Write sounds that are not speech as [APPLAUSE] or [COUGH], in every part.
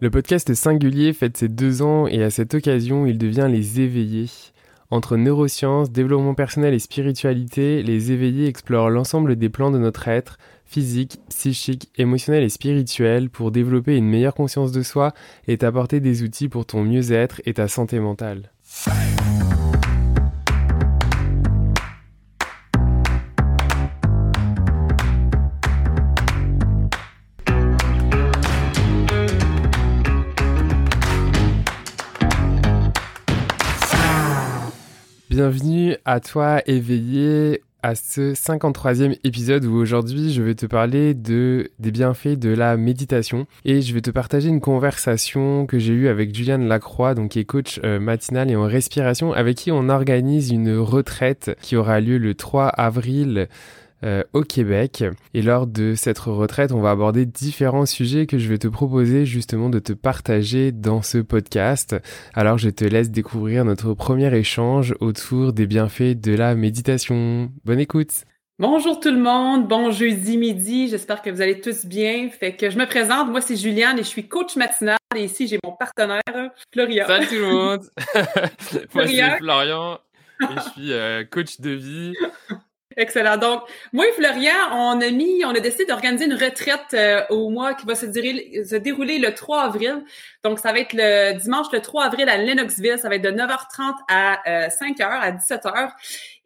Le podcast Singulier fête ses deux ans et à cette occasion, il devient Les Éveillés. Entre neurosciences, développement personnel et spiritualité, les éveillés explorent l'ensemble des plans de notre être, physique, psychique, émotionnel et spirituel, pour développer une meilleure conscience de soi et t'apporter des outils pour ton mieux-être et ta santé mentale. Bienvenue à toi éveillé à ce 53e épisode où aujourd'hui je vais te parler de des bienfaits de la méditation et je vais te partager une conversation que j'ai eue avec Juliane Lacroix donc qui est coach euh, matinal et en respiration avec qui on organise une retraite qui aura lieu le 3 avril euh, au Québec. Et lors de cette retraite, on va aborder différents sujets que je vais te proposer justement de te partager dans ce podcast. Alors je te laisse découvrir notre premier échange autour des bienfaits de la méditation. Bonne écoute Bonjour tout le monde, bon jeudi midi, j'espère que vous allez tous bien. Fait que je me présente, moi c'est Juliane et je suis coach matinal et ici j'ai mon partenaire Florian. Salut tout le monde, [LAUGHS] moi c'est Florian et je suis euh, coach de vie Excellent. Donc, moi et Florian, on a mis, on a décidé d'organiser une retraite euh, au mois qui va se, se, dérouler le 3 avril. Donc, ça va être le dimanche le 3 avril à Lennoxville. Ça va être de 9h30 à 5h, euh, à 17h.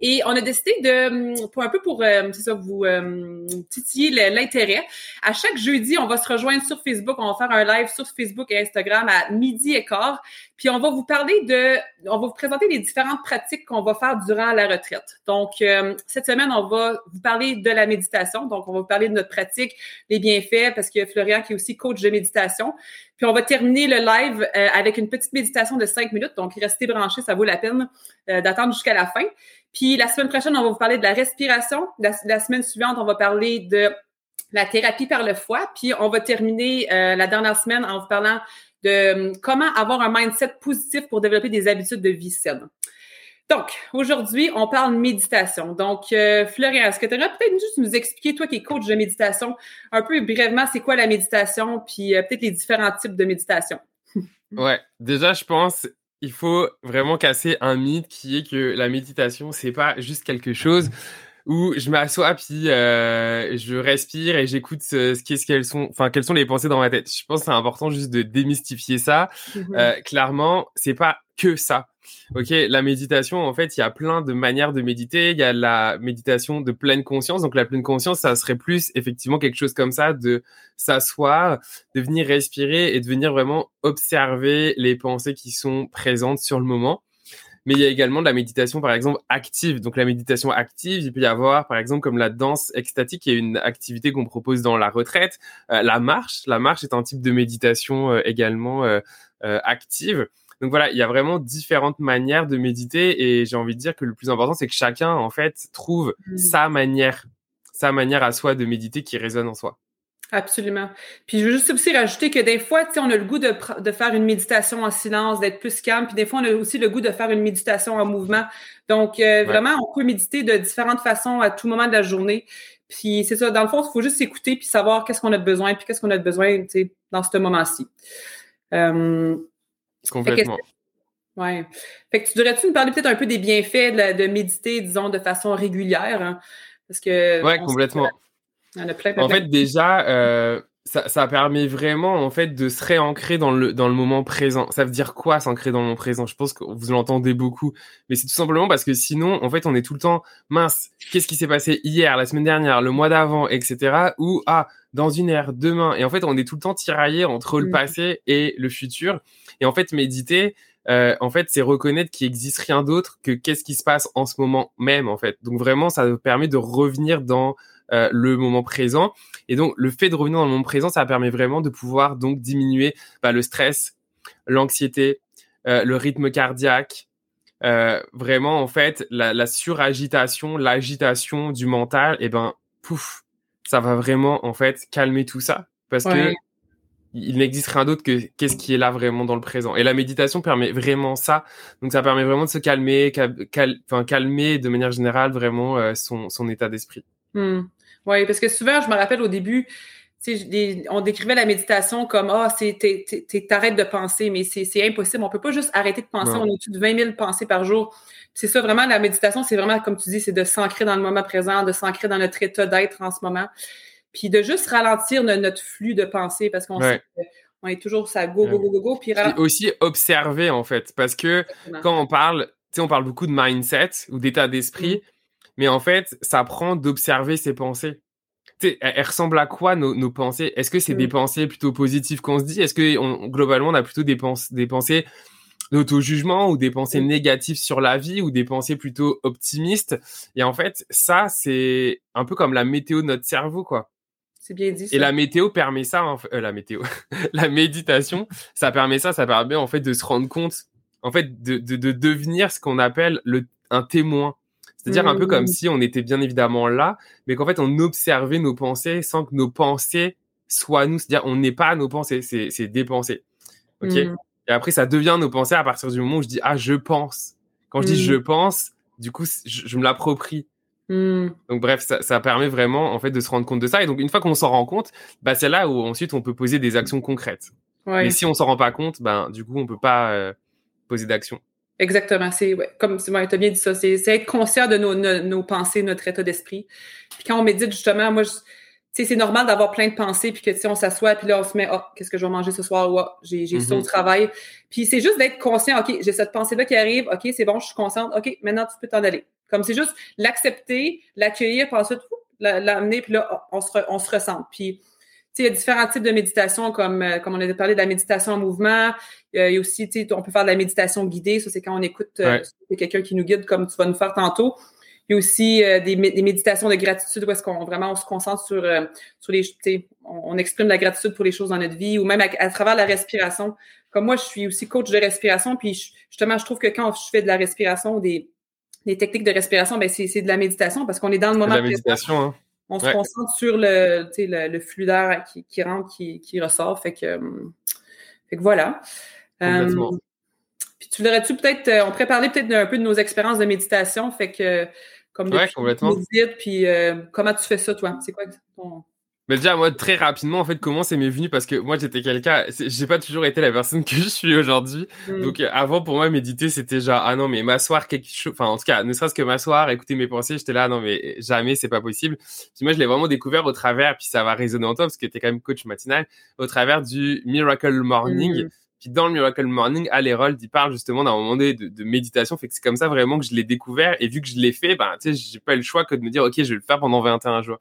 Et on a décidé de, pour un peu pour, euh, c'est ça, vous euh, titiller l'intérêt. À chaque jeudi, on va se rejoindre sur Facebook. On va faire un live sur Facebook et Instagram à midi et quart. Puis on va vous parler de, on va vous présenter les différentes pratiques qu'on va faire durant la retraite. Donc euh, cette semaine, on va vous parler de la méditation. Donc on va vous parler de notre pratique, les bienfaits, parce que Florian qui est aussi coach de méditation. Puis on va terminer le live avec une petite méditation de cinq minutes. Donc restez branchés, ça vaut la peine d'attendre jusqu'à la fin. Puis la semaine prochaine, on va vous parler de la respiration. La, semaine suivante, on va parler de la thérapie par le foie. Puis on va terminer euh, la dernière semaine en vous parlant de euh, comment avoir un mindset positif pour développer des habitudes de vie saines. Donc, aujourd'hui, on parle méditation. Donc, euh, Florian, est-ce que tu aurais peut-être juste nous expliquer, toi qui es coach de méditation, un peu brièvement, c'est quoi la méditation, puis peut-être les différents types de méditation? ouais, déjà, je pense, il faut vraiment casser un mythe qui est que la méditation, c'est pas juste quelque chose où je m'assois puis euh, je respire et j'écoute ce, ce qu'est-ce qu'elles sont enfin quelles sont les pensées dans ma tête. Je pense que c'est important juste de démystifier ça. Mmh euh, clairement, c'est pas que ça. Ok, la méditation, en fait, il y a plein de manières de méditer. Il y a la méditation de pleine conscience. Donc, la pleine conscience, ça serait plus effectivement quelque chose comme ça, de s'asseoir, de venir respirer et de venir vraiment observer les pensées qui sont présentes sur le moment. Mais il y a également de la méditation, par exemple, active. Donc, la méditation active, il peut y avoir, par exemple, comme la danse extatique, qui est une activité qu'on propose dans la retraite. Euh, la marche, la marche est un type de méditation euh, également euh, active. Donc voilà, il y a vraiment différentes manières de méditer et j'ai envie de dire que le plus important, c'est que chacun, en fait, trouve mmh. sa manière, sa manière à soi de méditer qui résonne en soi. Absolument. Puis je veux juste aussi rajouter que des fois, tu sais, on a le goût de, de faire une méditation en silence, d'être plus calme, puis des fois, on a aussi le goût de faire une méditation en mouvement. Donc, euh, vraiment, on peut méditer de différentes façons à tout moment de la journée. Puis c'est ça, dans le fond, il faut juste s'écouter puis savoir qu'est-ce qu'on a besoin, puis qu'est-ce qu'on a besoin, tu sais, dans ce moment-ci. Euh, Complètement. Ouais. Fait que tu devrais-tu nous parler peut-être un peu des bienfaits de, méditer, disons, de façon régulière? Hein? Parce que. Ouais, complètement. Il y en a plein, En fait, déjà, euh, ça, ça, permet vraiment, en fait, de se réancrer dans le, dans le moment présent. Ça veut dire quoi, s'ancrer dans le moment présent? Je pense que vous l'entendez beaucoup. Mais c'est tout simplement parce que sinon, en fait, on est tout le temps, mince, qu'est-ce qui s'est passé hier, la semaine dernière, le mois d'avant, etc. Ou, ah, dans une ère, demain. Et en fait, on est tout le temps tiraillé entre le mmh. passé et le futur. Et en fait, méditer, euh, en fait, c'est reconnaître qu'il existe rien d'autre que qu'est-ce qui se passe en ce moment même, en fait. Donc vraiment, ça permet de revenir dans euh, le moment présent. Et donc, le fait de revenir dans le moment présent, ça permet vraiment de pouvoir donc diminuer bah, le stress, l'anxiété, euh, le rythme cardiaque. vraiment, en fait, la, la suragitation, l'agitation du mental, et eh ben, pouf, ça va vraiment en fait calmer tout ça parce que il n'existe rien d'autre que qu'est-ce qui est là vraiment dans le présent. Et la méditation permet vraiment ça. Donc ça permet vraiment de se calmer, enfin calmer de manière générale vraiment euh, son, son état d'esprit. Hmm. Oui, parce que souvent, je me rappelle au début, on décrivait la méditation comme ah c'est t'arrêtes de penser mais c'est impossible. On peut pas juste arrêter de penser. On a au-dessus de 20 000 pensées par jour. C'est ça vraiment la méditation c'est vraiment comme tu dis c'est de s'ancrer dans le moment présent de s'ancrer dans notre état d'être en ce moment puis de juste ralentir notre flux de pensée parce qu'on on est toujours ça go go go go go puis aussi observer en fait parce que quand on parle tu sais on parle beaucoup de mindset ou d'état d'esprit. Mmh. Mais en fait ça prend d'observer ses pensées elles ressemblent à quoi nos, pensées? Est-ce que c'est des mmh. pensées plutôt positives qu'on se dit? Est-ce que globalement on a plutôt des, des pensées d'auto-jugement ou des pensées mmh. négatives sur la vie ou des pensées plutôt optimistes? Et en fait, ça c'est un peu comme la météo de notre cerveau, quoi. C'est bien dit. Ça. Et la météo permet ça, en fait, euh, la météo, [LAUGHS] la méditation, ça permet ça, ça permet en fait de se rendre compte, en fait, de, de, de devenir ce qu'on appelle le, un témoin c'est-à-dire un peu comme mmh. si on était bien évidemment là, mais qu'en fait on observait nos pensées sans que nos pensées soient nous. C'est-à-dire on n'est pas nos pensées, c'est des pensées. Ok? Mmh. Et après ça devient nos pensées à partir du moment où je dis ah je pense. Quand je dis je mmh. pense, du coup je, me l'approprie. Donc bref, ça, ça, permet vraiment en fait de se rendre compte de ça. Et donc une fois qu'on s'en rend compte, bah c'est là où ensuite on peut poser des actions concrètes. Ouais. Mais si on s'en rend pas compte, ben du coup on peut pas euh, poser d'action. Exactement. C'est ouais, comme tu as bien dit ça, c'est être conscient de nos, nos, pensées, notre état d'esprit. Puis quand on médite, justement, moi, c'est normal d'avoir plein de pensées, puis que on s'assoit, puis là, on se met, oh, qu'est-ce que je vais manger ce soir? Oh, j'ai j'ai ça au mm-hmm. travail. Puis c'est juste d'être conscient, OK, j'ai cette pensée-là qui arrive, OK, c'est bon, je suis consciente, OK, maintenant tu peux t'en aller. Comme c'est juste l'accepter, l'accueillir, puis ensuite l'amener, puis là, on se, on se ressent. Puis il y a différents types de méditation, comme, euh, comme on a parlé de la méditation en mouvement. Euh, il y a aussi, on peut faire de la méditation guidée. Ça, c'est quand on écoute euh, quelqu'un qui nous guide, comme tu vas nous faire tantôt. Il y a aussi des, méditations de gratitude où est-ce qu'on vraiment on se concentre sur, sur les, on, on, exprime la gratitude pour les choses dans notre vie ou même à, travers la respiration. Comme moi, je suis aussi coach de respiration, puis justement, je trouve que quand je fais de la respiration ou des, des techniques de respiration, ben c'est de la méditation parce qu'on est dans le moment. De la méditation, hein on se concentre sur le, le, le flux d'air qui, qui, rentre, qui, qui ressort. Fait que, fait que voilà. Euh, puis tu voudrais-tu peut-être, euh, on pourrait parler peut-être un peu de nos expériences de méditation. Fait que, comme ouais, complètement. puis euh, comment tu fais ça, toi? C'est quoi ton, mais déjà, moi, très rapidement, en fait, comment c'est m'est venu? Parce que moi, j'étais quelqu'un, j'ai pas toujours été la personne que je suis aujourd'hui. Mm. Donc, euh, avant, pour moi, méditer, c'était genre, ah non, mais m'asseoir quelque chose, enfin, en tout cas, ne serait-ce que m'asseoir, écouter mes pensées, j'étais là, non, mais jamais, c'est pas possible. Puis moi, je l'ai vraiment découvert au travers, puis ça va résonner en toi, parce que t'es quand même coach matinal, au travers du Miracle Morning. Mm. Puis dans le Miracle Morning, Al Herold, il parle justement d'un moment donné de, de, méditation. Fait que c'est comme ça vraiment que je l'ai découvert. Et vu que je l'ai fait, ben, tu sais, j'ai pas eu le choix que de me dire, OK, je vais le faire pendant 21 jours.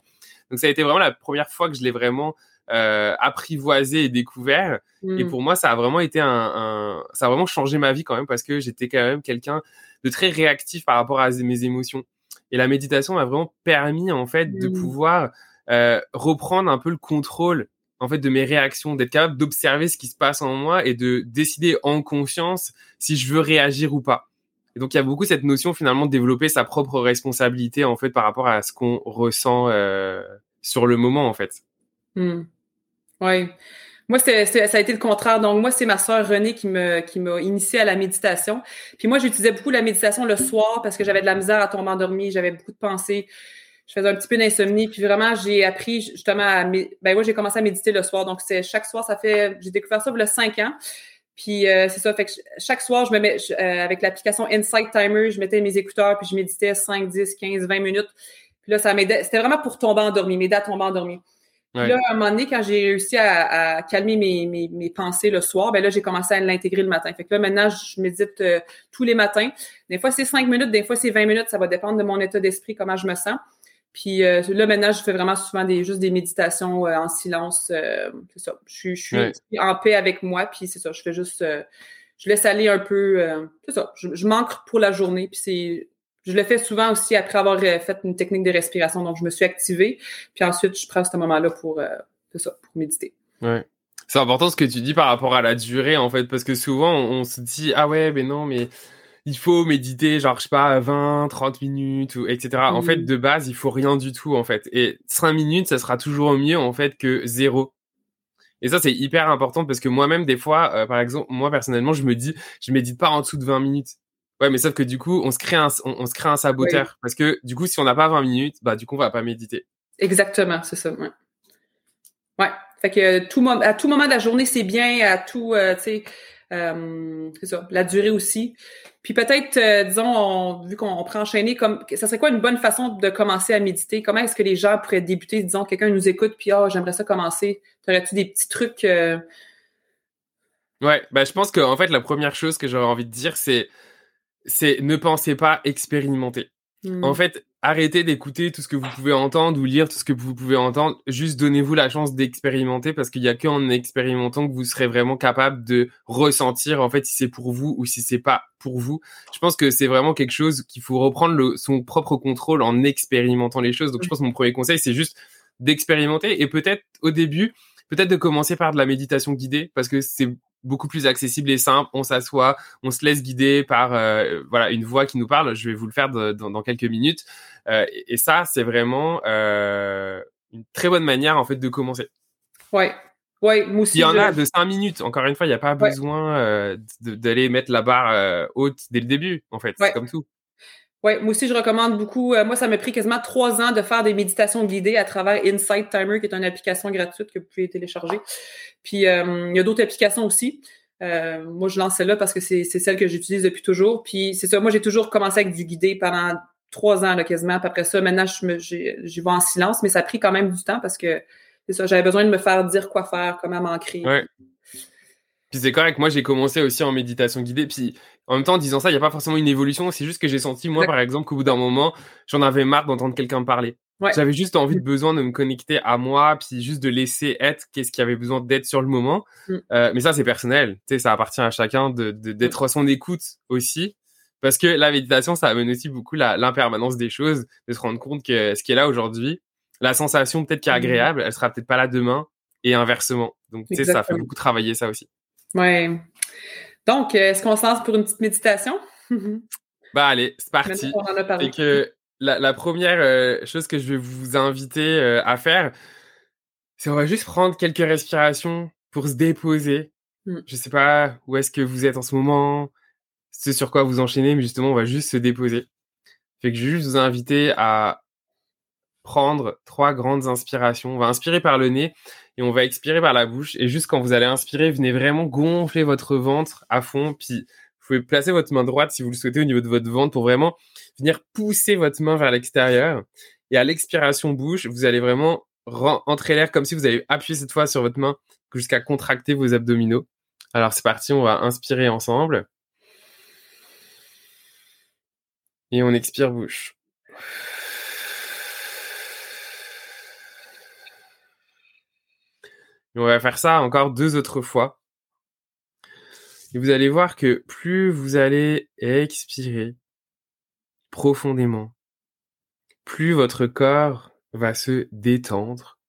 Donc ça a été vraiment la première fois que je l'ai vraiment euh, apprivoisé et découvert. Et mm. pour moi, ça a vraiment été un, ça a vraiment changé ma vie quand même parce que j'étais quand même quelqu'un de très réactif par rapport à mes émotions. Et la méditation m'a vraiment permis en fait de mm. pouvoir euh, reprendre un peu le contrôle en fait de mes réactions, d'être capable d'observer ce qui se passe en moi et de décider en conscience si je veux réagir ou pas. Et donc il y a beaucoup cette notion finalement de développer sa propre responsabilité en fait par rapport à ce qu'on ressent euh, sur le moment en fait. Hmm. Oui. Moi, ça a été le contraire. Donc, moi, c'est ma soeur Renée qui me qui m'a initiée à la méditation. Puis moi, j'utilisais beaucoup la méditation le soir parce que j'avais de la misère à tomber endormie, j'avais beaucoup de pensées. Je faisais un petit peu d'insomnie. Puis vraiment, j'ai appris justement à... Ben moi, j'ai commencé à méditer le soir. Donc, c'est chaque soir, ça fait... J'ai découvert ça il y a cinq ans. Puis euh, c'est ça, fait que chaque soir, je me mets euh, avec l'application Insight Timer, je mettais mes écouteurs, puis je méditais 5, 10, 15, 20 minutes. Puis là, ça m'aidait. C'était vraiment pour tomber endormi, m'aider à tomber endormi. Puis là, à un moment donné, quand j'ai réussi à, calmer mes, mes, mes, pensées le soir, ben là, j'ai commencé à l'intégrer le matin. Fait que là, maintenant, je médite euh, tous les matins. Des fois, c'est 5 minutes, des fois, c'est 20 minutes. Ça va dépendre de mon état d'esprit, comment je me sens. Puis euh, là, maintenant, je fais vraiment souvent des, juste des méditations euh, en silence. Euh, c'est ça. Je, suis en paix avec moi, puis c'est ça. Je fais juste. je laisse aller un peu. c'est ça. Je, je, manque pour la journée, puis c'est. Je le fais souvent aussi après avoir fait une technique de respiration. Donc, je me suis activée. Puis ensuite, je prends ce moment-là pour, c'est ça, pour méditer. Ouais. C'est important ce que tu dis par rapport à la durée, en fait, parce que souvent, on, on se dit, ah ouais, mais non, mais il faut méditer, genre, je sais pas, 20, 30 minutes, ou, etc. En fait, mmh. de base, il faut rien du tout, en fait. Et 5 minutes, ça sera toujours mieux, en fait, que zéro. Et ça, c'est hyper important parce que moi-même, des fois, euh, par exemple, moi, personnellement, je me dis, je médite pas en dessous de 20 minutes. Ouais, mais sauf que du coup, on se crée un, on, se crée un saboteur. Parce que du coup, si on n'a pas 20 minutes, bah, du coup, on va pas méditer. Exactement, c'est ça. Ouais. Ouais. Fait que tout à tout moment de la journée, c'est bien, à tout, euh, tu sais, euh, c'est ça, la durée aussi. Puis peut-être, euh, disons, vu qu'on prend enchaîner, comme ça serait quoi une bonne façon de commencer à méditer? Comment est-ce que les gens pourraient débuter, disons, quelqu'un nous écoute, puis oh, j'aimerais ça commencer. T'aurais-tu des petits trucs? Ouais, bah je pense que en fait la première chose que j'aurais envie de dire, c'est c'est ne pensez pas expérimenter. En hmm. fait, arrêtez d'écouter tout ce que vous pouvez entendre ou lire tout ce que vous pouvez entendre. Juste donnez-vous la chance d'expérimenter parce qu'il y a qu'en expérimentant que vous serez vraiment capable de ressentir en fait si c'est pour vous ou si c'est pas pour vous. Je pense que c'est vraiment quelque chose qu'il faut reprendre le, son propre contrôle en expérimentant les choses. Donc je pense que mon premier conseil c'est juste d'expérimenter et peut-être au début peut-être de commencer par de la méditation guidée parce que c'est beaucoup plus accessible et simple. On s'assoit, on se laisse guider par euh, voilà une voix qui nous parle. Je vais vous le faire dans, quelques minutes. Euh, et, ça, c'est vraiment euh, une très bonne manière en fait de commencer. Ouais. Ouais, moi aussi. Il y en a de cinq minutes. Encore une fois, il n'y a pas besoin d'aller mettre la barre haute dès le début. En fait, c'est comme tout. Oui, moi aussi, je recommande beaucoup. moi, ça m'a pris quasiment trois ans de faire des méditations guidées à travers Insight Timer, qui est une application gratuite que vous pouvez télécharger. Puis euh, il y a d'autres applications aussi. Euh, moi, je lance celle-là parce que c'est celle que j'utilise depuis toujours. Puis c'est ça, moi, j'ai toujours commencé avec du guidé pendant trois ans là, quasiment. Après ça, maintenant, j'y vais en silence, mais ça a pris quand même du temps parce que c'est ça, j'avais besoin de me faire dire quoi faire, comment m'ancrer. Ouais. Puis c'est correct, moi j'ai commencé aussi en méditation guidée, puis en même temps en disant ça, il n'y a pas forcément une évolution, c'est juste que j'ai senti, moi par exemple, qu'au bout d'un moment, j'en avais marre d'entendre quelqu'un parler. J'avais juste envie de besoin de me connecter à moi, puis juste de laisser être qu'est-ce qui avait besoin d'être sur le moment. Mm. Euh, mais ça, c'est personnel. Tu sais, ça appartient à chacun de, d'être à son écoute aussi. Parce que la méditation, ça amène aussi beaucoup l'impermanence des choses, de se rendre compte que ce qui est là aujourd'hui, la sensation peut-être qui est mm. agréable, elle sera peut-être pas là demain et inversement. Donc, tu sais, ça fait beaucoup travailler ça aussi. Ouais. Donc, euh, est-ce qu'on se lance pour une petite méditation? [LAUGHS] bah, allez, c'est parti. On en a parlé. que la, première euh, chose que je vais vous inviter euh, à faire, c'est on va juste prendre quelques respirations pour se déposer. Je mmh. Je sais pas où est-ce que vous êtes en ce moment, ce sur quoi vous enchaînez, mais justement, on va juste se déposer. Fait que je vais juste vous inviter à prendre trois grandes inspirations. On va inspirer par le nez et on va expirer par la bouche. Et juste quand vous allez inspirer, venez vraiment gonfler votre ventre à fond. Puis vous pouvez placer votre main droite si vous le souhaitez au niveau de votre ventre pour vraiment venir pousser votre main vers l'extérieur. Et à l'expiration bouche, vous allez vraiment entrer l'air comme si vous avez appuyé cette fois sur votre main jusqu'à contracter vos abdominaux. Alors c'est parti, on va inspirer ensemble. Et on expire bouche. On va faire ça encore deux autres fois. Et vous allez voir que plus vous allez expirer, profondément, plus votre corps va se détendre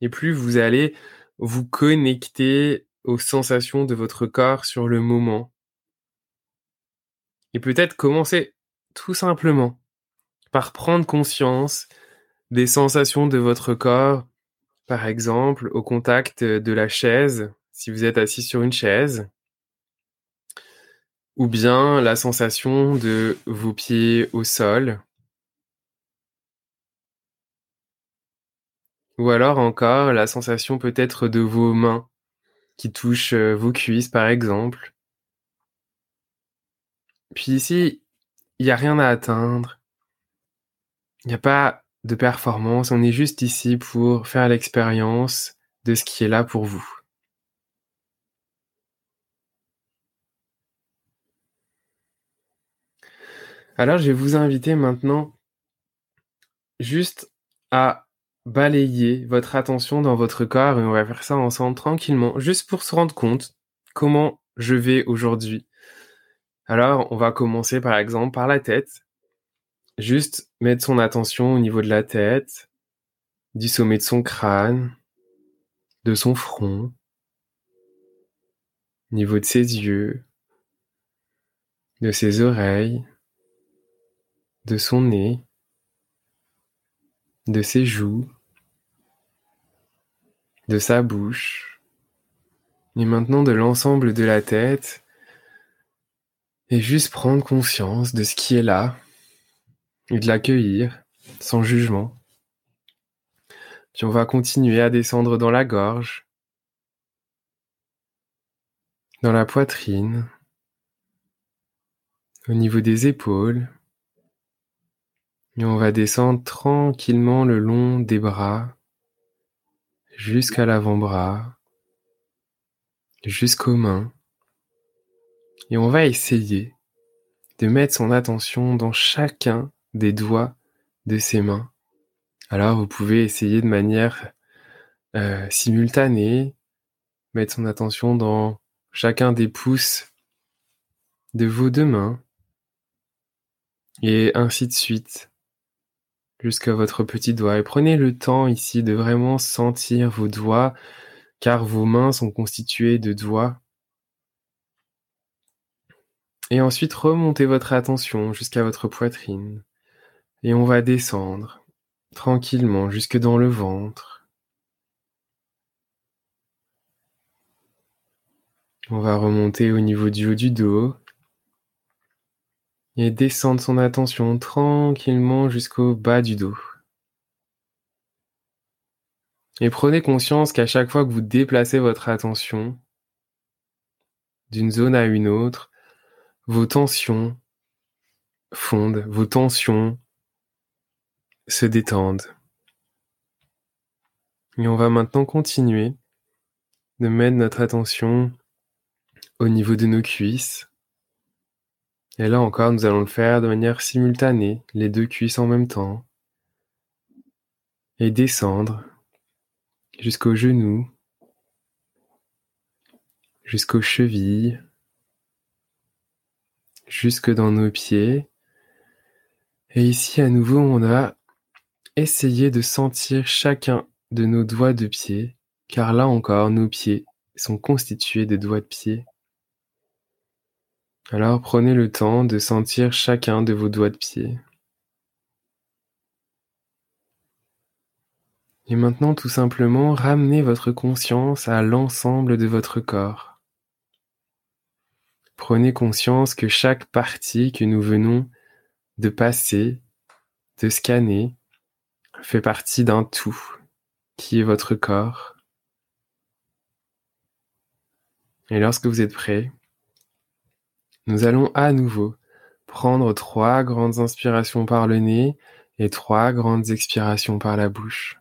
et plus vous allez vous connecter aux sensations de votre corps sur le moment. Et peut-être commencer tout simplement par prendre conscience des sensations de votre corps, par exemple au contact de la chaise, si vous êtes assis sur une chaise, ou bien la sensation de vos pieds au sol, ou alors encore la sensation peut-être de vos mains qui touchent euh, vos cuisses par exemple. Puis ici, il n'y a rien à atteindre, il n'y a pas de performance, on est juste ici pour faire l'expérience de ce qui est là pour vous. Alors, je vais vous inviter maintenant juste à balayer votre attention dans votre corps et on va faire ça ensemble tranquillement, juste pour se rendre compte comment je vais aujourd'hui. Alors, on va commencer par exemple par la tête. Juste mettre son attention au niveau de la tête, du sommet de son crâne, de son front, au niveau de ses yeux, de ses oreilles, de son nez, de ses joues, de sa bouche, et maintenant de l'ensemble de la tête, et juste prendre conscience de ce qui est là, et de l'accueillir sans jugement. Puis on va continuer à descendre dans la gorge, dans la poitrine, au niveau des épaules. Et on va descendre tranquillement le long des bras jusqu'à l'avant-bras, jusqu'aux mains. Et on va essayer de mettre son attention dans chacun des doigts de ses mains. Alors vous pouvez essayer de manière euh, simultanée, mettre son attention dans chacun des pouces de vos deux mains, et ainsi de suite, jusqu'à votre petit doigt. Et prenez le temps ici de vraiment sentir vos doigts, car vos mains sont constituées de doigts. Et ensuite, remontez votre attention jusqu'à votre poitrine. Et on va descendre tranquillement jusque dans le ventre. On va remonter au niveau du haut du dos et descendre son attention tranquillement jusqu'au bas du dos. Et prenez conscience qu'à chaque fois que vous déplacez votre attention d'une zone à une autre, vos tensions fondent, vos tensions se détendent. Et on va maintenant continuer de mettre notre attention au niveau de nos cuisses. Et là encore, nous allons le faire de manière simultanée, les deux cuisses en même temps. Et descendre jusqu'aux genoux, jusqu'aux chevilles, jusque dans nos pieds. Et ici, à nouveau, on a essayé de sentir chacun de nos doigts de pied, car là encore, nos pieds sont constitués de doigts de pied. Alors prenez le temps de sentir chacun de vos doigts de pied. Et maintenant, tout simplement, ramenez votre conscience à l'ensemble de votre corps. Prenez conscience que chaque partie que nous venons de passer, de scanner, fait partie d'un tout qui est votre corps. Et lorsque vous êtes prêt, nous allons à nouveau prendre trois grandes inspirations par le nez et trois grandes expirations par la bouche.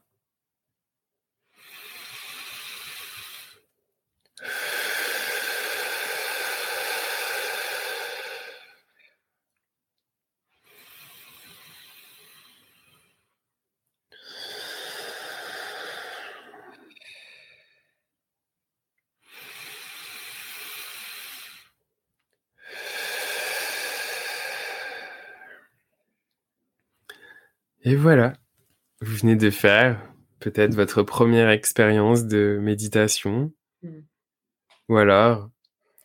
Et voilà, vous venez de faire peut-être votre première expérience de méditation. Mmh. Ou alors,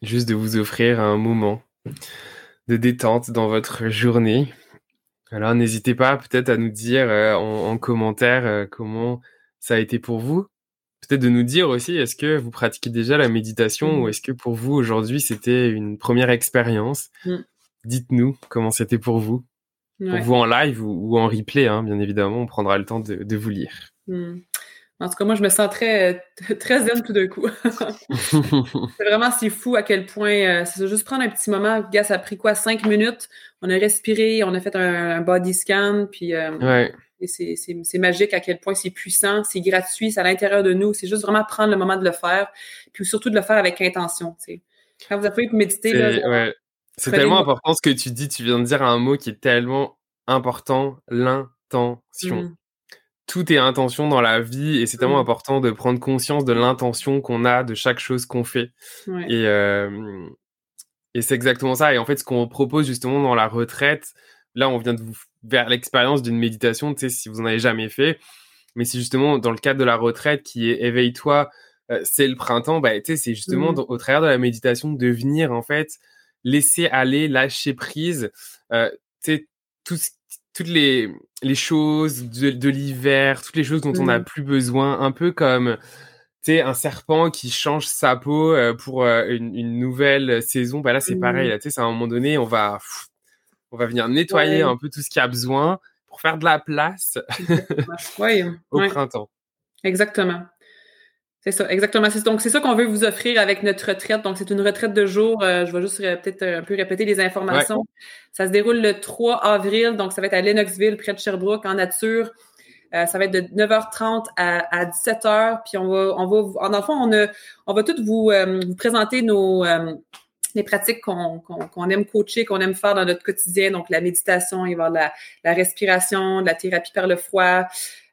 juste de vous offrir un moment de détente dans votre journée. Alors, n'hésitez pas peut-être à nous dire euh, en, commentaire euh, comment ça a été pour vous. Peut-être de nous dire aussi, est-ce que vous pratiquez déjà la méditation ou mmh. est-ce que pour vous aujourd'hui c'était une première expérience? Mmh. Dites-nous comment c'était pour vous pour vous en live ou, en replay, hein, bien évidemment, on prendra le temps de, vous lire. Hmm. En tout cas, moi, je me sens très, [LAUGHS] très zen tout d'un coup. [LAUGHS] c'est vraiment si fou à quel point. Euh, c'est juste prendre un petit moment. Gars, ça a pris quoi? Cinq minutes? On a respiré, on a fait un, body scan, puis euh, c'est magique à quel point c'est puissant, c'est gratuit, c'est à l'intérieur de nous. C'est juste vraiment prendre le moment de le faire, puis surtout de le faire avec intention. Quand vous avez méditer, là, c'est tellement important ce que tu dis. Tu viens de dire un mot qui est tellement important, l'intention. Mmh. Tout est intention dans la vie et c'est tellement mmh. important de prendre conscience de l'intention qu'on a de chaque chose qu'on fait. Et, et c'est exactement ça. Et en fait, ce qu'on propose justement dans la retraite, là, on vient de vous vers l'expérience d'une méditation, tu sais, si vous en avez jamais fait. Mais c'est justement dans le cadre de la retraite qui est éveille-toi, euh, c'est le printemps, bah, tu sais, c'est justement mmh. au travers de la méditation de venir, en fait, laisser aller, lâcher prise, euh, tout, toutes les, les choses de, l'hiver, toutes les choses dont on n'a mmh. plus besoin, un peu comme un serpent qui change sa peau euh, pour euh, une, nouvelle saison. Bah là, c'est pareil. Mmh. Là, à un moment donné, on va, on va venir nettoyer un peu tout ce qui a besoin pour faire de la place [LAUGHS] au printemps. Exactement. C'est ça, exactement. Donc, c'est ça qu'on veut vous offrir avec notre retraite. Donc, c'est une retraite de jour. Euh, je vais juste peut-être un peu répéter les informations. Ça se déroule le 3 avril. Donc, ça va être à Lennoxville, près de Sherbrooke, en nature. Euh, ça va être de 9h30 à, 17h. Puis, on va, on va, en enfant, on, a, on va toutes vous, euh, vous présenter nos, les pratiques qu'on aime coacher, qu'on aime faire dans notre quotidien. Donc, la méditation, il va y avoir la, la respiration, la thérapie par le froid,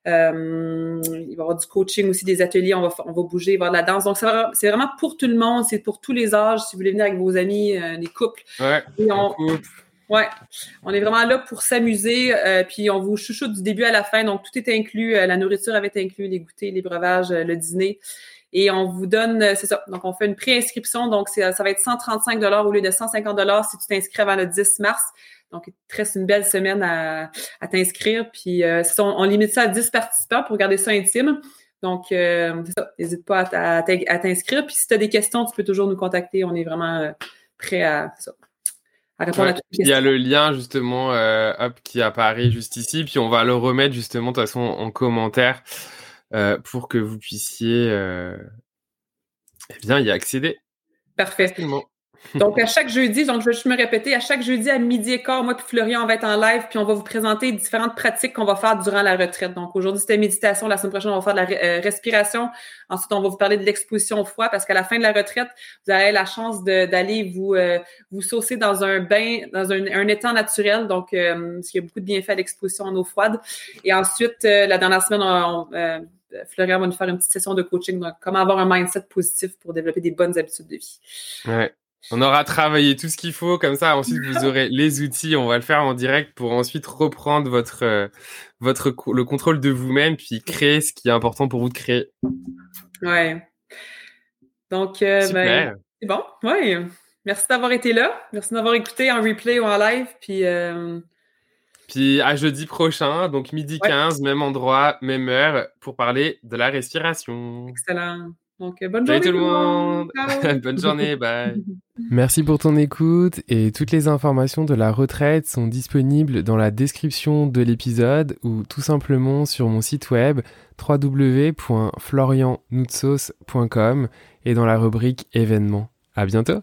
euh, il va y avoir du coaching aussi, des ateliers, on va, on va bouger, il va y avoir de la danse. Donc, c'est vraiment pour tout le monde, c'est pour tous les âges. Si vous voulez venir avec vos amis, euh, les couples. Ouais, on, Ouais, on est vraiment là pour s'amuser, euh, puis on vous chouchoute du début à la fin, donc tout est inclus, la nourriture avait inclus, les goûters, les breuvages, le dîner, et on vous donne, c'est ça, donc on fait une préinscription, donc ça va être 135 dollars au lieu de 150 dollars si tu t'inscris avant le 10 mars. Donc, il te reste une belle semaine à, t'inscrire. Puis, euh, on, limite ça à 10 participants pour garder ça intime. Donc, euh, c'est ça. N'hésite pas à, t'inscrire. Puis, si tu as des questions, tu peux toujours nous contacter. On est vraiment euh, prêt à, répondre à toutes les questions. Il y a le lien, justement, hop, qui apparaît juste ici. Puis, on va le remettre, justement, de toute façon, en commentaire pour que vous puissiez eh bien, y accéder. Parfait. Donc, à chaque jeudi, donc je vais juste me répéter, à chaque jeudi à midi et quart, moi puis Florian, on va être en live, puis on va vous présenter différentes pratiques qu'on va faire durant la retraite. Donc, aujourd'hui, c'était méditation. La semaine prochaine, on va faire de la euh, respiration. Ensuite, on va vous parler de l'exposition au froid, parce qu'à la fin de la retraite, vous avez la chance d'aller vous euh, vous saucer dans un bain, dans un, un étang naturel. Donc, euh, parce qu'il y a beaucoup de bienfaits à l'exposition en eau froide. Et ensuite, la dernière semaine, on, Florian va nous faire une petite session de coaching, donc comment avoir un mindset positif pour développer des bonnes habitudes de vie. Ouais. On aura travaillé tout ce qu'il faut, comme ça ensuite vous [LAUGHS] aurez les outils, on va le faire en direct pour ensuite reprendre votre, euh, votre le contrôle de vous-même, puis créer ce qui est important pour vous de créer. Ouais. Donc, euh, ben, c'est bon. Ouais. Merci d'avoir été là. Merci d'avoir écouté en replay ou en live. Puis, euh, puis à jeudi prochain, donc midi 15, même endroit, même heure, pour parler de la respiration. Excellent. Donc, euh, bonne journée. tout le monde. [LAUGHS] bonne journée. Bye. [LAUGHS] Merci pour ton écoute et toutes les informations de la retraite sont disponibles dans la description de l'épisode ou tout simplement sur mon site web www.floriannoutsos.com et dans la rubrique événements. À bientôt.